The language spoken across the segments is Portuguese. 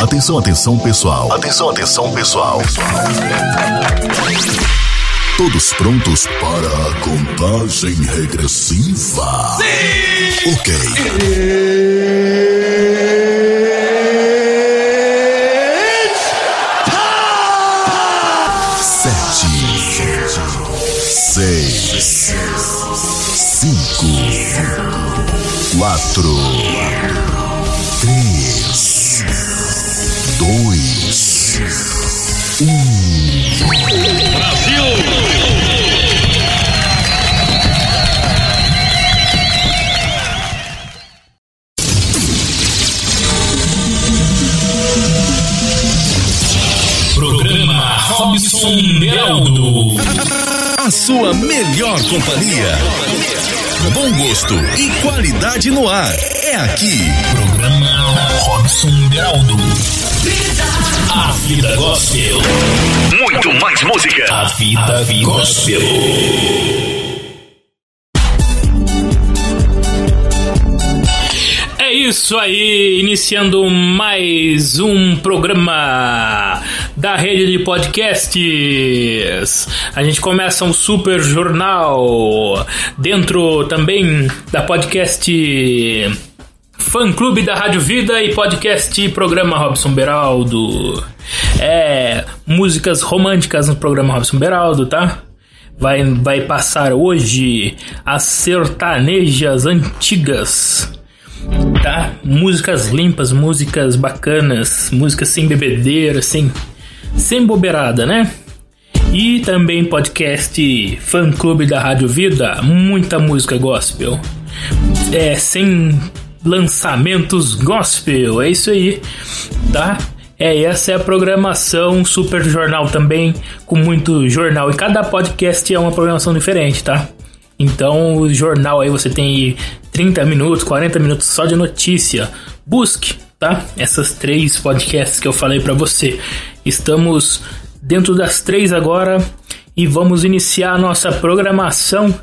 Atenção, atenção, pessoal. Atenção, atenção, pessoal. Todos prontos para a contagem regressiva? Sim! Ok. Sete, seis, cinco, quatro, sua melhor companhia. Bom gosto e qualidade no ar. É aqui. Programa Robson Beraldo. A vida gospel. Muito mais música. A vida gospel. É isso aí, iniciando mais um programa da rede de podcasts. A gente começa um super jornal dentro também da podcast Fã Clube da Rádio Vida e podcast Programa Robson Beraldo. É, músicas românticas no programa Robson Beraldo, tá? Vai, vai passar hoje as sertanejas antigas tá? Músicas limpas, músicas bacanas, músicas sem bebedeira, sem, sem bobeirada, né? E também podcast Fã Clube da Rádio Vida, muita música gospel. É, sem lançamentos gospel, é isso aí, tá? É, essa é a programação Super Jornal também, com muito jornal. E cada podcast é uma programação diferente, tá? Então, o jornal aí você tem aí 30 minutos, 40 minutos só de notícia. Busque, tá? Essas três podcasts que eu falei para você. Estamos dentro das três agora e vamos iniciar a nossa programação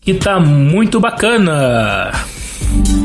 que tá muito bacana. Sintoniza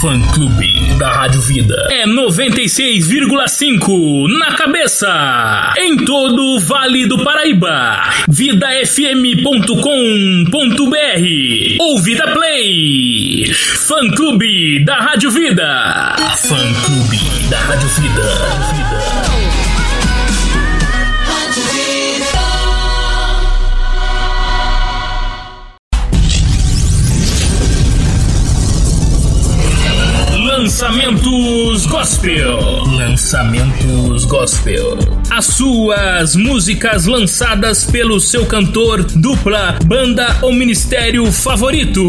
Fã Clube da Rádio Vida. É 96,5 na cabeça. Em todo o Vale do Paraíba. VidaFM.com.br ou Vida Play. Fã Clube da Rádio Vida. Fã Clube da Rádio Vida. Lançamentos Gospel. Lançamentos Gospel. As suas músicas lançadas pelo seu cantor, dupla, banda ou ministério favorito.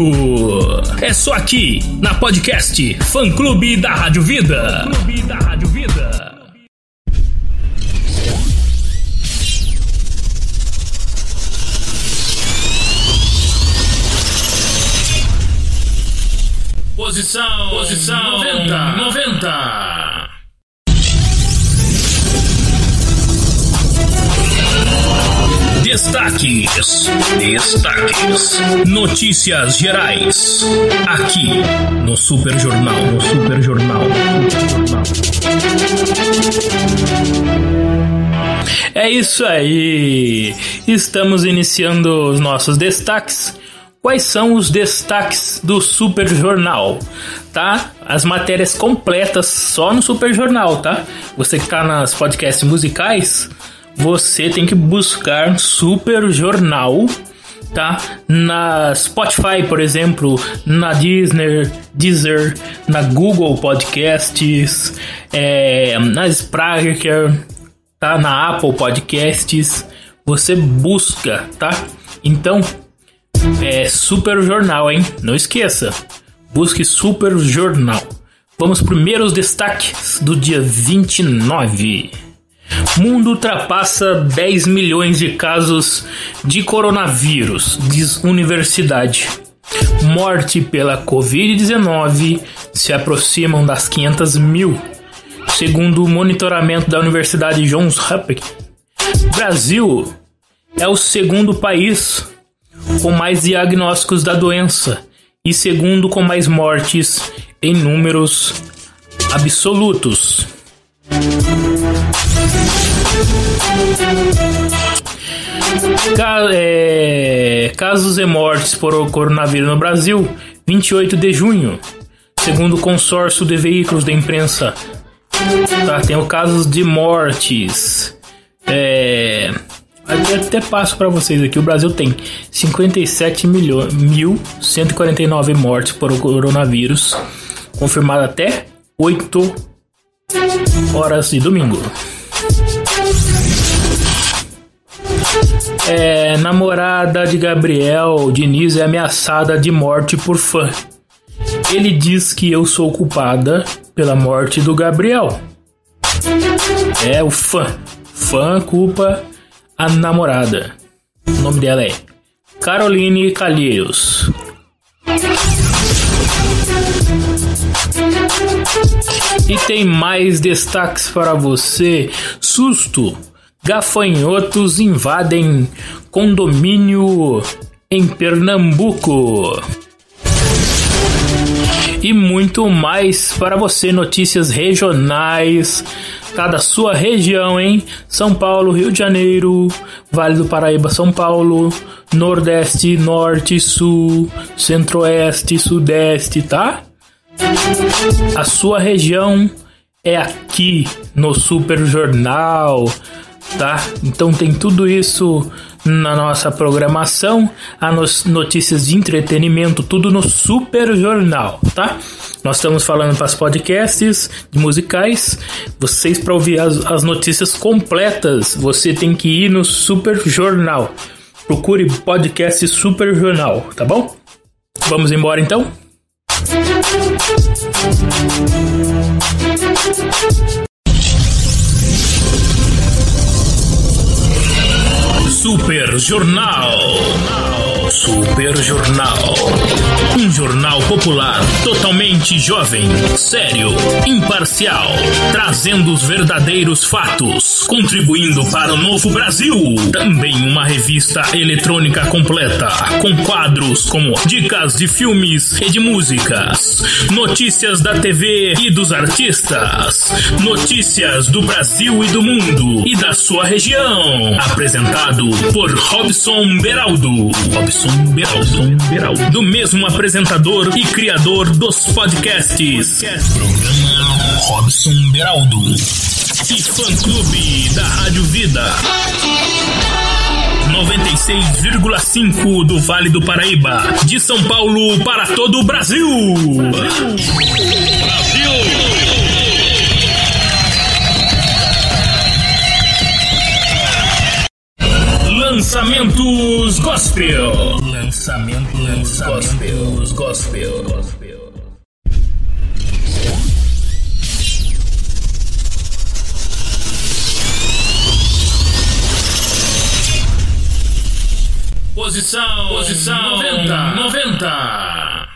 É só aqui, na podcast Fã Clube da Rádio Vida. Clube da Rádio Posição, posição 90, 90. Destaques. Destaques. Notícias gerais. Aqui no Super Jornal. No Super Jornal. É isso aí. Estamos iniciando os nossos destaques. Quais são os destaques do Super Jornal? Tá? As matérias completas só no Super Jornal, tá? Você que tá nas podcasts musicais, você tem que buscar Super Jornal, tá? Na Spotify, por exemplo, na Disney, Deezer, na Google Podcasts, é, na Spreaker, tá? Na Apple Podcasts, você busca, tá? Então, é Super Jornal, hein? Não esqueça. Busque Super Jornal. Vamos primeiros destaques do dia 29. Mundo ultrapassa 10 milhões de casos de coronavírus, diz universidade. Morte pela Covid-19 se aproximam das 500 mil, segundo o monitoramento da Universidade Johns Hopkins. Brasil é o segundo país com mais diagnósticos da doença e segundo com mais mortes em números absolutos. É, casos e mortes por coronavírus no Brasil, 28 de junho, segundo o consórcio de veículos da imprensa. Tá, tem o casos de mortes. É, até, até passo para vocês aqui. O Brasil tem 57 milhões, 1.149 mortes por coronavírus, confirmado até 8 horas de domingo. É, namorada de Gabriel Diniz é ameaçada de morte por fã. Ele diz que eu sou culpada pela morte do Gabriel. É o fã. Fã culpa a namorada. O nome dela é Caroline Calheiros. E tem mais destaques para você. Susto Gafanhotos invadem condomínio em Pernambuco. E muito mais para você, notícias regionais, cada sua região, hein? São Paulo, Rio de Janeiro, Vale do Paraíba, São Paulo, Nordeste, Norte, Sul, Centro-Oeste, Sudeste, tá? A sua região é aqui no Super Jornal tá? Então tem tudo isso na nossa programação, as notícias de entretenimento, tudo no Super Jornal, tá? Nós estamos falando para os podcasts de musicais. Vocês para ouvir as, as notícias completas, você tem que ir no Super Jornal. Procure podcast Super Jornal, tá bom? Vamos embora então? Super Jornal. Super Jornal. Um jornal popular totalmente jovem, sério, imparcial, trazendo os verdadeiros fatos, contribuindo para o novo Brasil. Também uma revista eletrônica completa, com quadros como dicas de filmes e de músicas, notícias da TV e dos artistas, notícias do Brasil e do mundo e da sua região. Apresentado por Robson Beraldo. Robson Beraldo. Beraldo. Do mesmo apresentador e criador dos podcasts. Programa Robson Beraldo. E fã clube da Rádio Vida. 96,5 do Vale do Paraíba. De São Paulo para todo o Brasil. Brasil. Lançamentos Gospel. Lançamentos, Lançamentos Gospel. Gospel. Posição, posição 90, 90.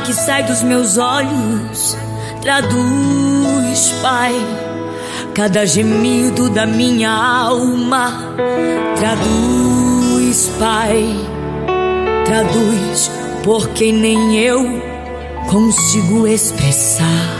que sai dos meus olhos traduz, Pai, cada gemido da minha alma. Traduz, Pai, traduz, porque nem eu consigo expressar.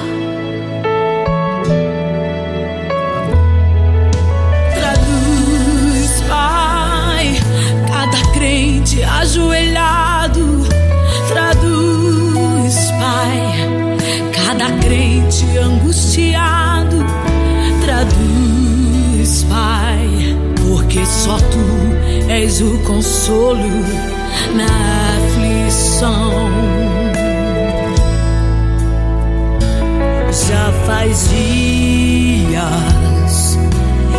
só tu és o consolo na aflição. Já faz dias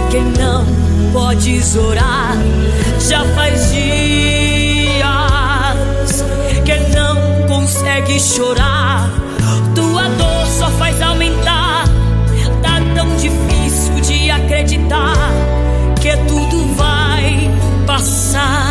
que não podes orar. Já faz dias que não consegues chorar. Tua dor só faz aumentar. Tá tão difícil de acreditar. pasar.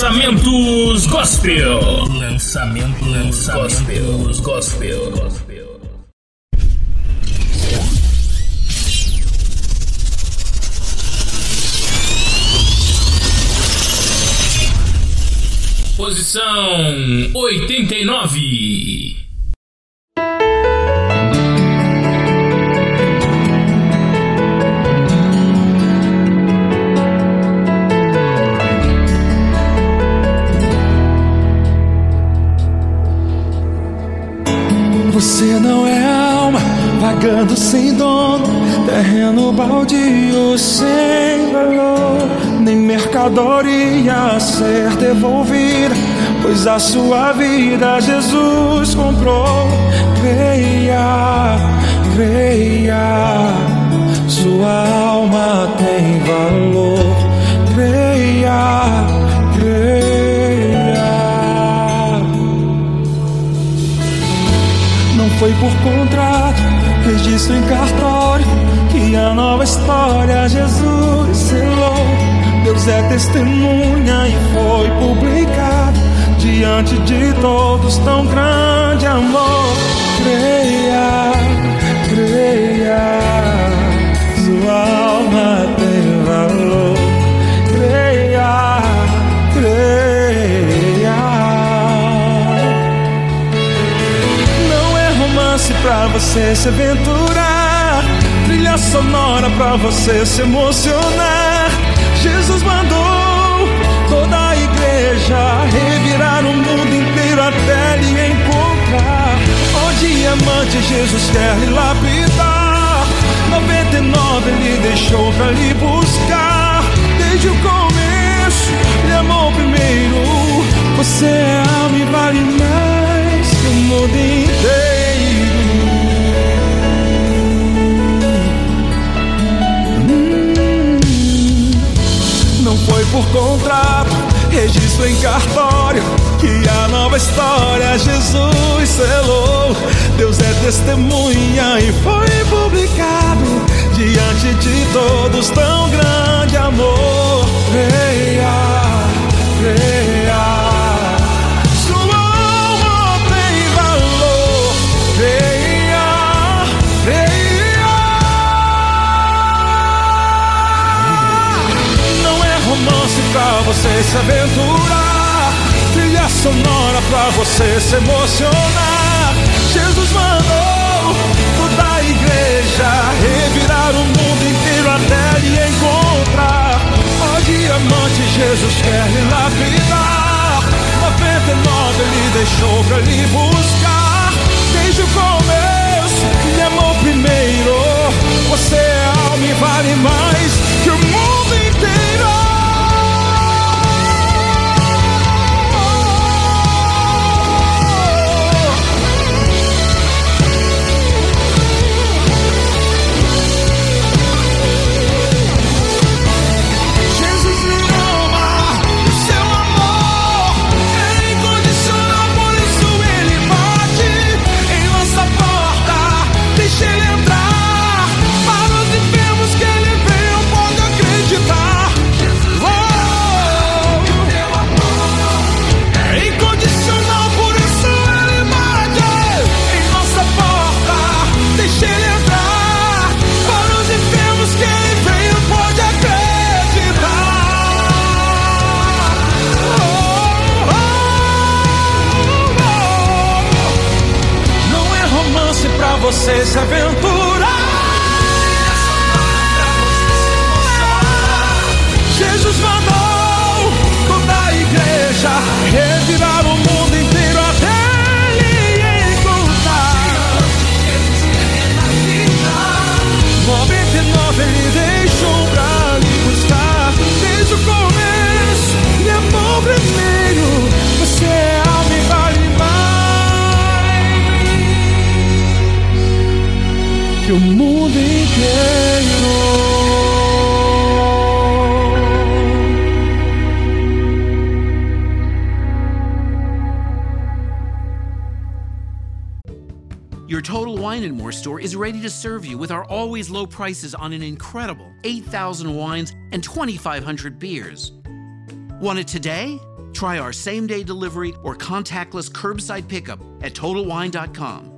Lançamentos Gospel. Lançamento, Lançamentos Gospel. Gospel. Posição 89. Você não é alma, vagando sem dono, terreno baldio sem valor, nem mercadoria a ser devolvida, pois a sua vida Jesus comprou. Creia, creia, sua alma tem valor. Creia. Foi por contrato, registro em cartório, que a nova história Jesus selou. Deus é testemunha e foi publicado diante de todos tão grande amor. Creia, creia, sua alma tem valor. Você se aventurar, trilha sonora pra você se emocionar. Jesus mandou toda a igreja revirar o mundo inteiro até lhe encontrar. O diamante Jesus quer lhe lapidar. 99 ele deixou pra lhe buscar. Desde o começo, ele amou primeiro. Você é alma e vale mais que o mundo inteiro. Por contrato, registro em cartório. Que a nova história Jesus selou. Deus é testemunha e foi publicado diante de todos tão grande amor. Creia, creia. Pra você se aventurar, trilha sonora pra você se emocionar. Jesus mandou toda a igreja revirar o mundo inteiro até lhe encontrar. Ó diamante, Jesus quer lhe lapidar. 99 ele deixou pra lhe buscar. Your Total Wine and More store is ready to serve you with our always low prices on an incredible 8,000 wines and 2,500 beers. Want it today? try our same day delivery or contactless curbside pickup at TotalWine.com.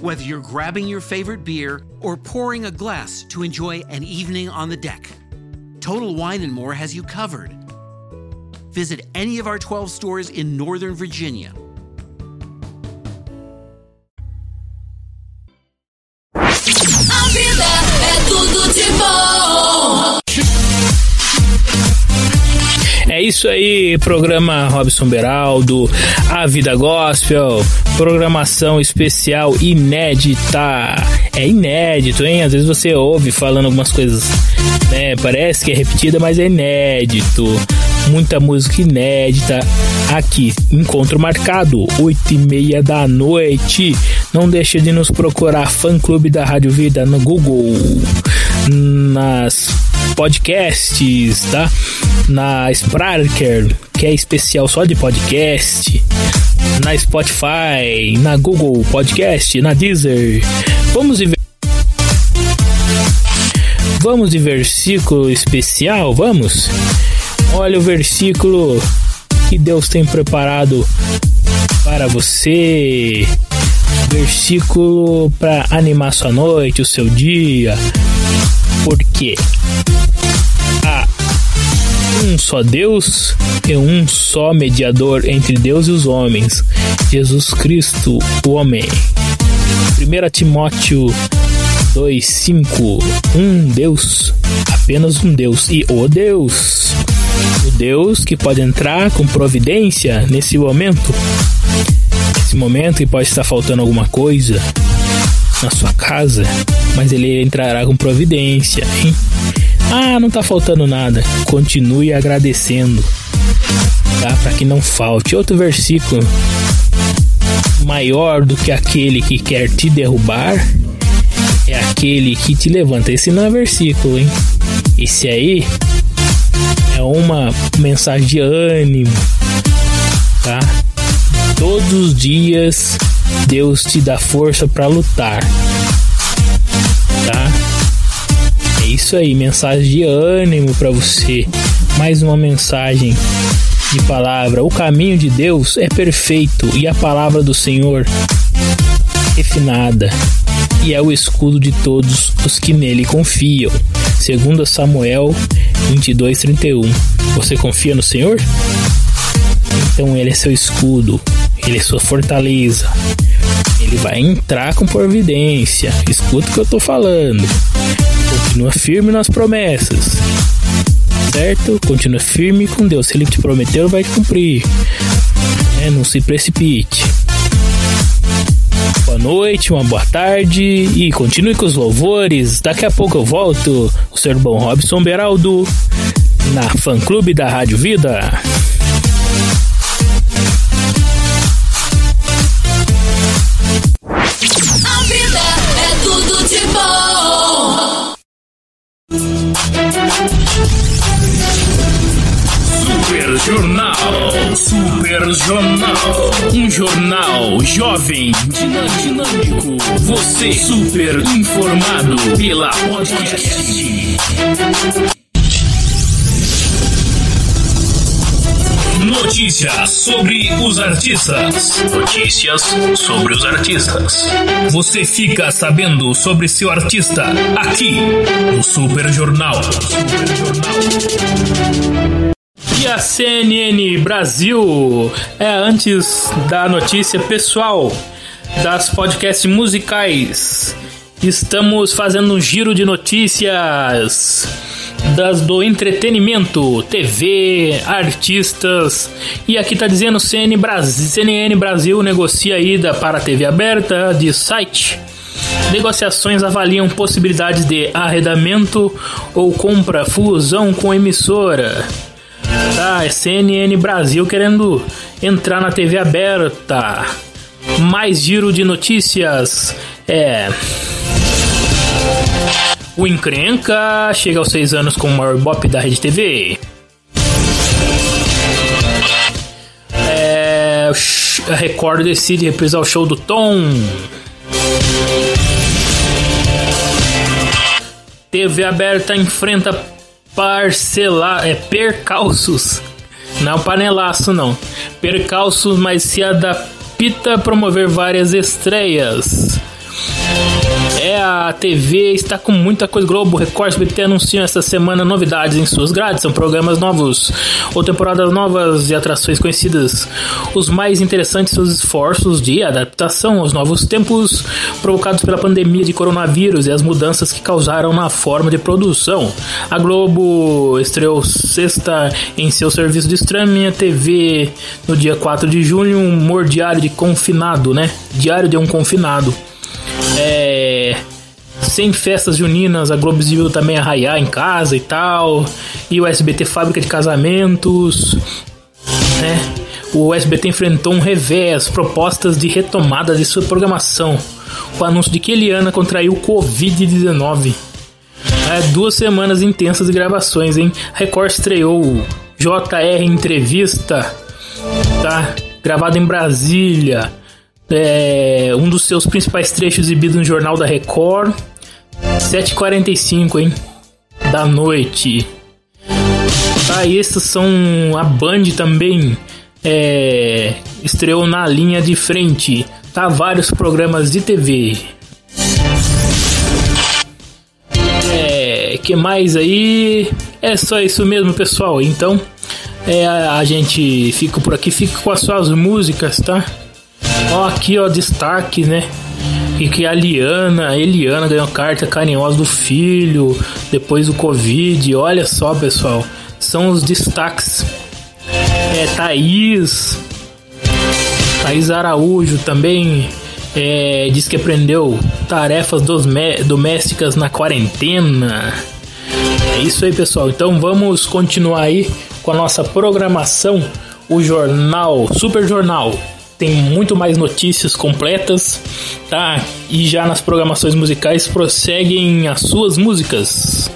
Whether you're grabbing your favorite beer or pouring a glass to enjoy an evening on the deck, Total Wine and More has you covered. Visit any of our 12 stores in Northern Virginia. Isso aí, programa Robson Beraldo, A Vida Gospel, programação especial inédita. É inédito, hein? Às vezes você ouve falando algumas coisas, né? Parece que é repetida, mas é inédito. Muita música inédita aqui. Encontro marcado, 8 e meia da noite. Não deixe de nos procurar, fã clube da Rádio Vida no Google, nas podcasts, tá? Na Spreaker, que é especial só de podcast, na Spotify, na Google Podcast, na Deezer. Vamos de Vamos de versículo especial, vamos? Olha o versículo que Deus tem preparado para você. Versículo para animar sua noite, o seu dia. Porque há um só Deus e um só mediador entre Deus e os homens, Jesus Cristo, o homem. 1 Timóteo 2:5 Um Deus, apenas um Deus e o Deus. O Deus que pode entrar com providência nesse momento. Nesse momento que pode estar faltando alguma coisa na sua casa, mas ele entrará com providência, hein? Ah, não tá faltando nada. Continue agradecendo, tá? Para que não falte. Outro versículo maior do que aquele que quer te derrubar é aquele que te levanta. Esse não é versículo, hein? Esse aí é uma mensagem de ânimo, tá? Todos os dias Deus te dá força para lutar, tá? É isso aí, mensagem de ânimo para você. Mais uma mensagem de palavra. O caminho de Deus é perfeito e a palavra do Senhor refinada e é o escudo de todos os que nele confiam. Segundo Samuel 22:31. Você confia no Senhor? Então ele é seu escudo, ele é sua fortaleza. Ele vai entrar com providência. Escuta o que eu tô falando. Continua firme nas promessas. Certo? Continua firme com Deus. Se ele te prometeu, vai cumprir. É, não se precipite. Boa noite, uma boa tarde e continue com os louvores. Daqui a pouco eu volto. O Sr. Bom Robson Beraldo na fã clube da Rádio Vida. Jornal. Super Jornal. Um jornal jovem, dinâmico. Você super informado pela podcast. Notícias sobre os artistas. Notícias sobre os artistas. Você fica sabendo sobre seu artista aqui no Super Jornal. Super Jornal. E a CNN Brasil é antes da notícia pessoal das podcasts musicais. Estamos fazendo um giro de notícias das do entretenimento, TV, artistas. E aqui tá dizendo CNN Brasil, CNN Brasil negocia ida para TV aberta de site. Negociações avaliam possibilidades de arredamento ou compra fusão com emissora. Tá, é CNN Brasil querendo entrar na TV aberta. Mais giro de notícias. É. O Encrenca chega aos seis anos com o maior bop da Rede TV. É, a Record decide reprisar o show do Tom. TV aberta enfrenta parcelar, é percalços. Não panelaço não. Percalços, mas se adapta promover várias estreias. É, a TV está com muita coisa. Globo, Record, SBT anunciam essa semana novidades em suas grades. São programas novos ou temporadas novas e atrações conhecidas. Os mais interessantes seus esforços de adaptação aos novos tempos provocados pela pandemia de coronavírus e as mudanças que causaram na forma de produção. A Globo estreou sexta em seu serviço de streaming a TV no dia 4 de junho, um humor diário de confinado, né? Diário de um confinado. É, sem festas juninas, a Globo exibiu também arraiar em casa e tal. E o SBT Fábrica de Casamentos. Né? O SBT enfrentou um revés, propostas de retomada de sua programação. O anúncio de que Eliana contraiu Covid-19. É, duas semanas intensas de gravações, hein? Record estreou JR Entrevista, tá? Gravado em Brasília é, um dos seus principais trechos exibido no Jornal da Record. 7h45, hein? Da noite. Tá, e esses são a Band também. É, estreou na linha de frente. Tá, vários programas de TV. É, que mais aí? É só isso mesmo, pessoal. Então, é, a gente fica por aqui, fica com as suas músicas, tá? Ó, aqui, ó, destaque, né? E que a Liana, a Eliana ganhou carta carinhosa do filho depois do Covid. Olha só, pessoal. São os destaques. É, Thaís. Thaís Araújo também é, diz que aprendeu tarefas domésticas na quarentena. É isso aí, pessoal. Então vamos continuar aí com a nossa programação. O jornal, Super Jornal tem muito mais notícias completas, tá? E já nas programações musicais prosseguem as suas músicas.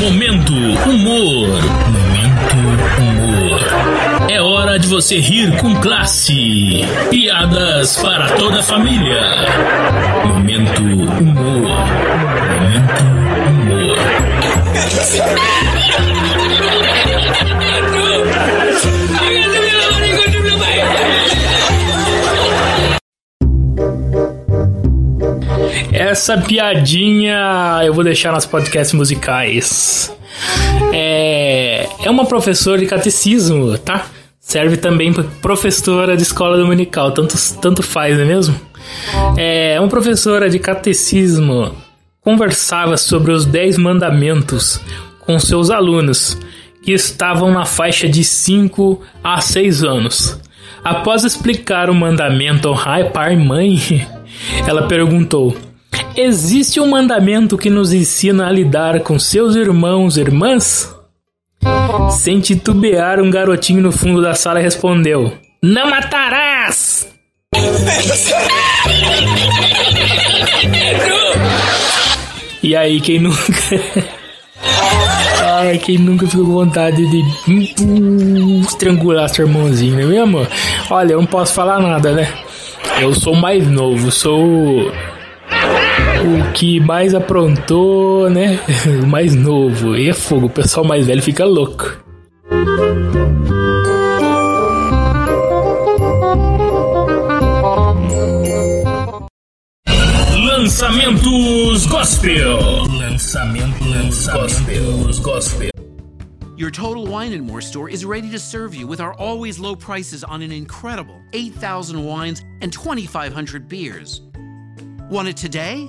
Momento humor. Momento humor. É hora de você rir com classe. Piadas para toda a família. Momento humor. Momento humor. Essa piadinha eu vou deixar nas podcasts musicais. É, é uma professora de catecismo, tá? Serve também para professora de escola dominical, tanto, tanto faz, não é mesmo? É uma professora de catecismo conversava sobre os 10 mandamentos com seus alunos que estavam na faixa de 5 a 6 anos. Após explicar o mandamento honrar pai e mãe, ela perguntou: Existe um mandamento que nos ensina a lidar com seus irmãos e irmãs? Sem titubear, um garotinho no fundo da sala respondeu: Não matarás! e aí, quem nunca. Ai, quem nunca ficou com vontade de estrangular seu irmãozinho, não é mesmo? Olha, eu não posso falar nada, né? Eu sou mais novo, sou o que mais aprontou, né? O mais novo. E é fogo, o pessoal mais velho fica louco. Lançamentos Gospel. Lançamentos Gospel. Gospel. Your Total Wine and More store is ready to serve you with our always low prices on an incredible 8,000 wines and 2,500 beers. Want it today?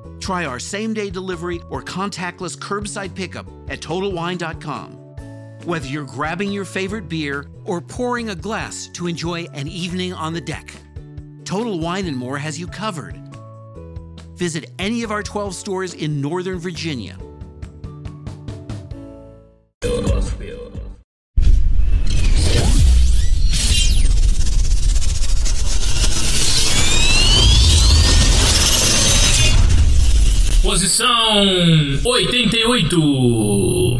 Try our same day delivery or contactless curbside pickup at TotalWine.com. Whether you're grabbing your favorite beer or pouring a glass to enjoy an evening on the deck, Total Wine and More has you covered. Visit any of our 12 stores in Northern Virginia. Posição 88.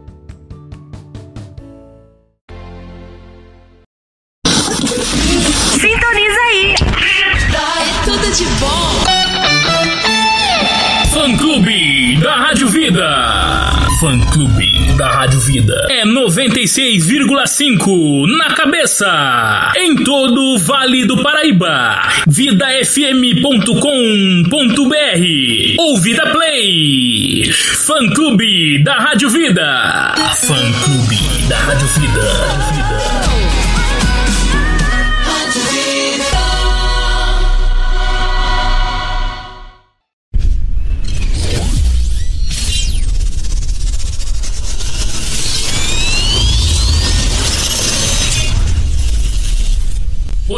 Fã Clube da Rádio Vida. É 96,5 na cabeça. Em todo o Vale do Paraíba. VidaFM.com.br ou Vida Play. Fã Clube da Rádio Vida. Fã Clube da Rádio Vida.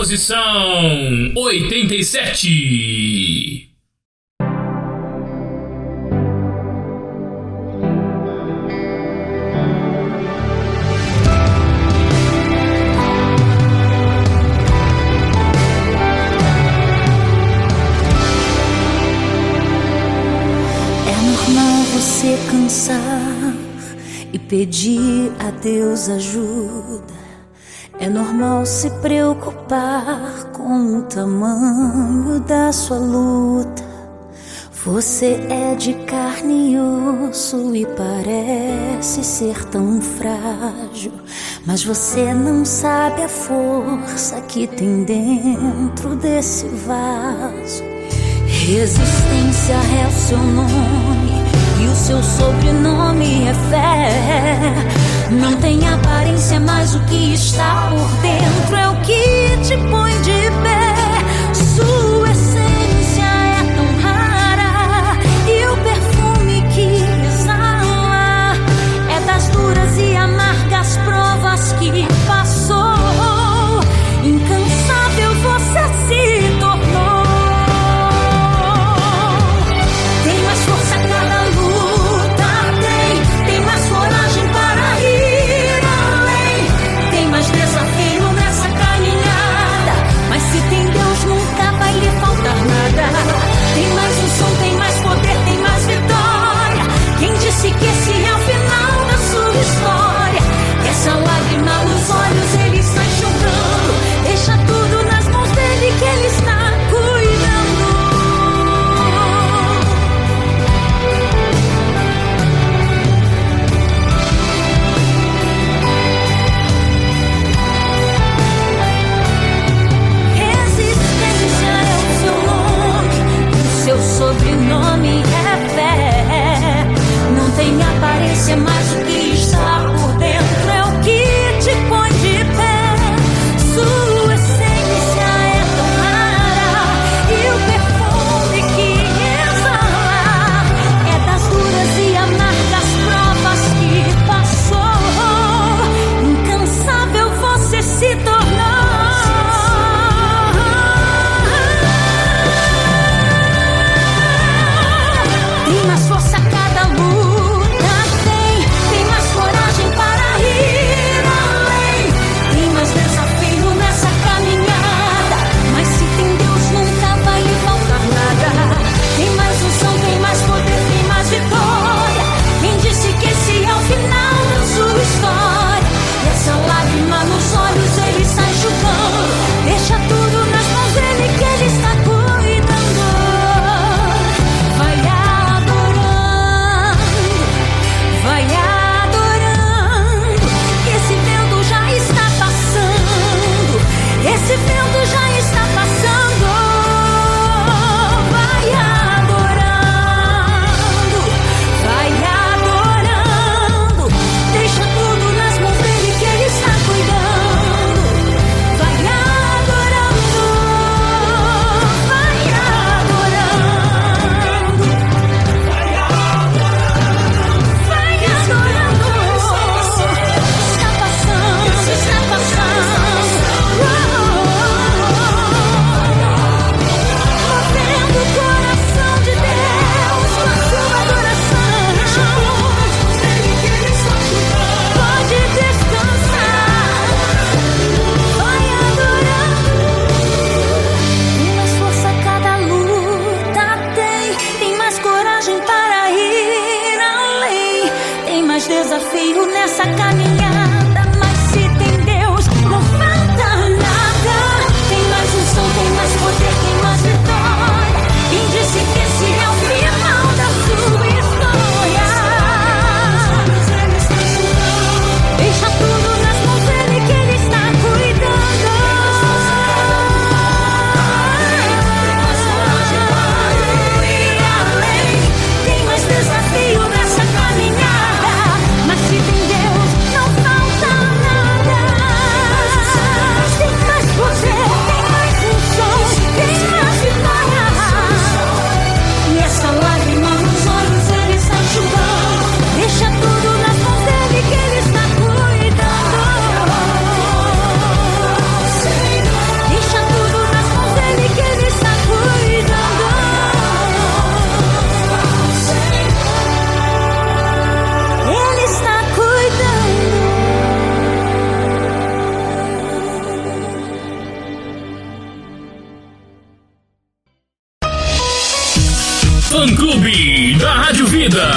Posição 87. É cansar e pedir a Deus ajuda. É normal se preocupar com o tamanho da sua luta. Você é de carne e osso e parece ser tão frágil, mas você não sabe a força que tem dentro desse vaso. Resistência é o seu nome e o seu sobrenome é fé. Não tem aparência, mas o que está por dentro é o que te põe de pé. Sua Clube da Rádio Vida.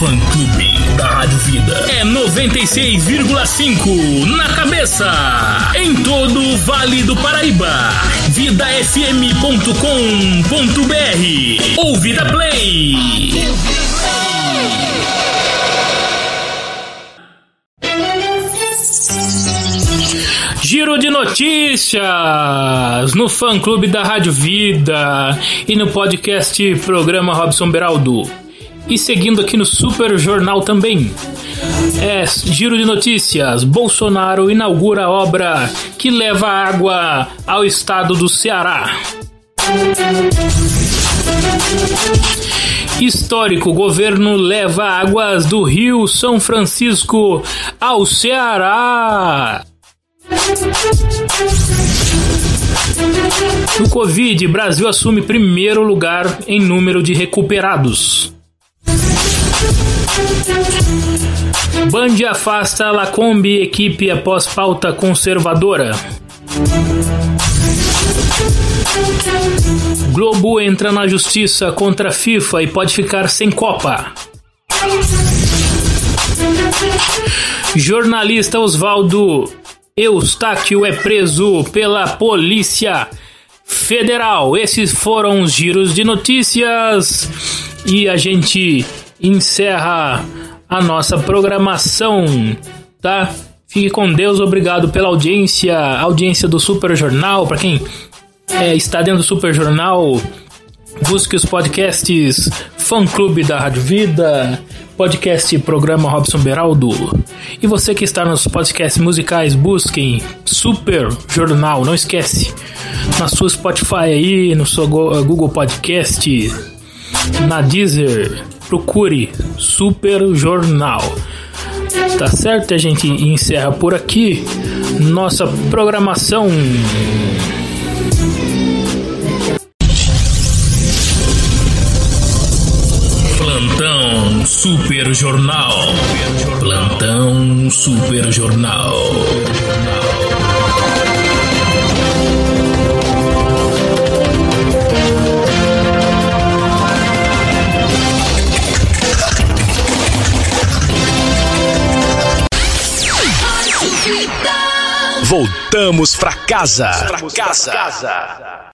Fã Clube da Rádio Vida. É 96,5 na cabeça. Em todo o Vale do Paraíba. VidaFM.com.br ou Vida Play. Notícias no fã clube da Rádio Vida e no podcast Programa Robson Beraldo. E seguindo aqui no Super Jornal também. É giro de notícias. Bolsonaro inaugura a obra que leva água ao estado do Ceará. Histórico, governo leva águas do Rio São Francisco ao Ceará. No Covid, Brasil assume primeiro lugar em número de recuperados. Band afasta Lacombe equipe após pauta conservadora. Globo entra na justiça contra a FIFA e pode ficar sem Copa. Jornalista Oswaldo Eustáquio é preso pela Polícia Federal. Esses foram os giros de notícias e a gente encerra a nossa programação, tá? Fique com Deus, obrigado pela audiência, audiência do Super Jornal. Para quem é, está dentro do Super Jornal, busque os podcasts Fã Clube da Rádio Vida, podcast Programa Robson Beraldo. E você que está nos podcasts musicais, busquem Super Jornal, não esquece. Na sua Spotify aí, no seu Google Podcast, na Deezer, procure Super Jornal. Tá certo? A gente encerra por aqui nossa programação. Super Jornal. Plantão Super Jornal. Voltamos pra casa. Pra casa.